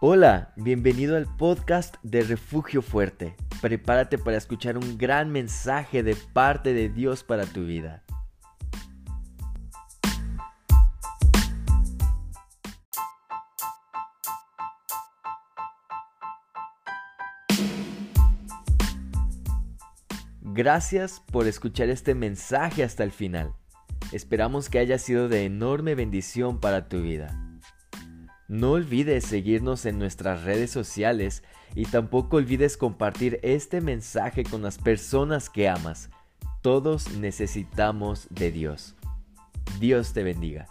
Hola, bienvenido al podcast de Refugio Fuerte. Prepárate para escuchar un gran mensaje de parte de Dios para tu vida. Gracias por escuchar este mensaje hasta el final. Esperamos que haya sido de enorme bendición para tu vida. No olvides seguirnos en nuestras redes sociales y tampoco olvides compartir este mensaje con las personas que amas. Todos necesitamos de Dios. Dios te bendiga.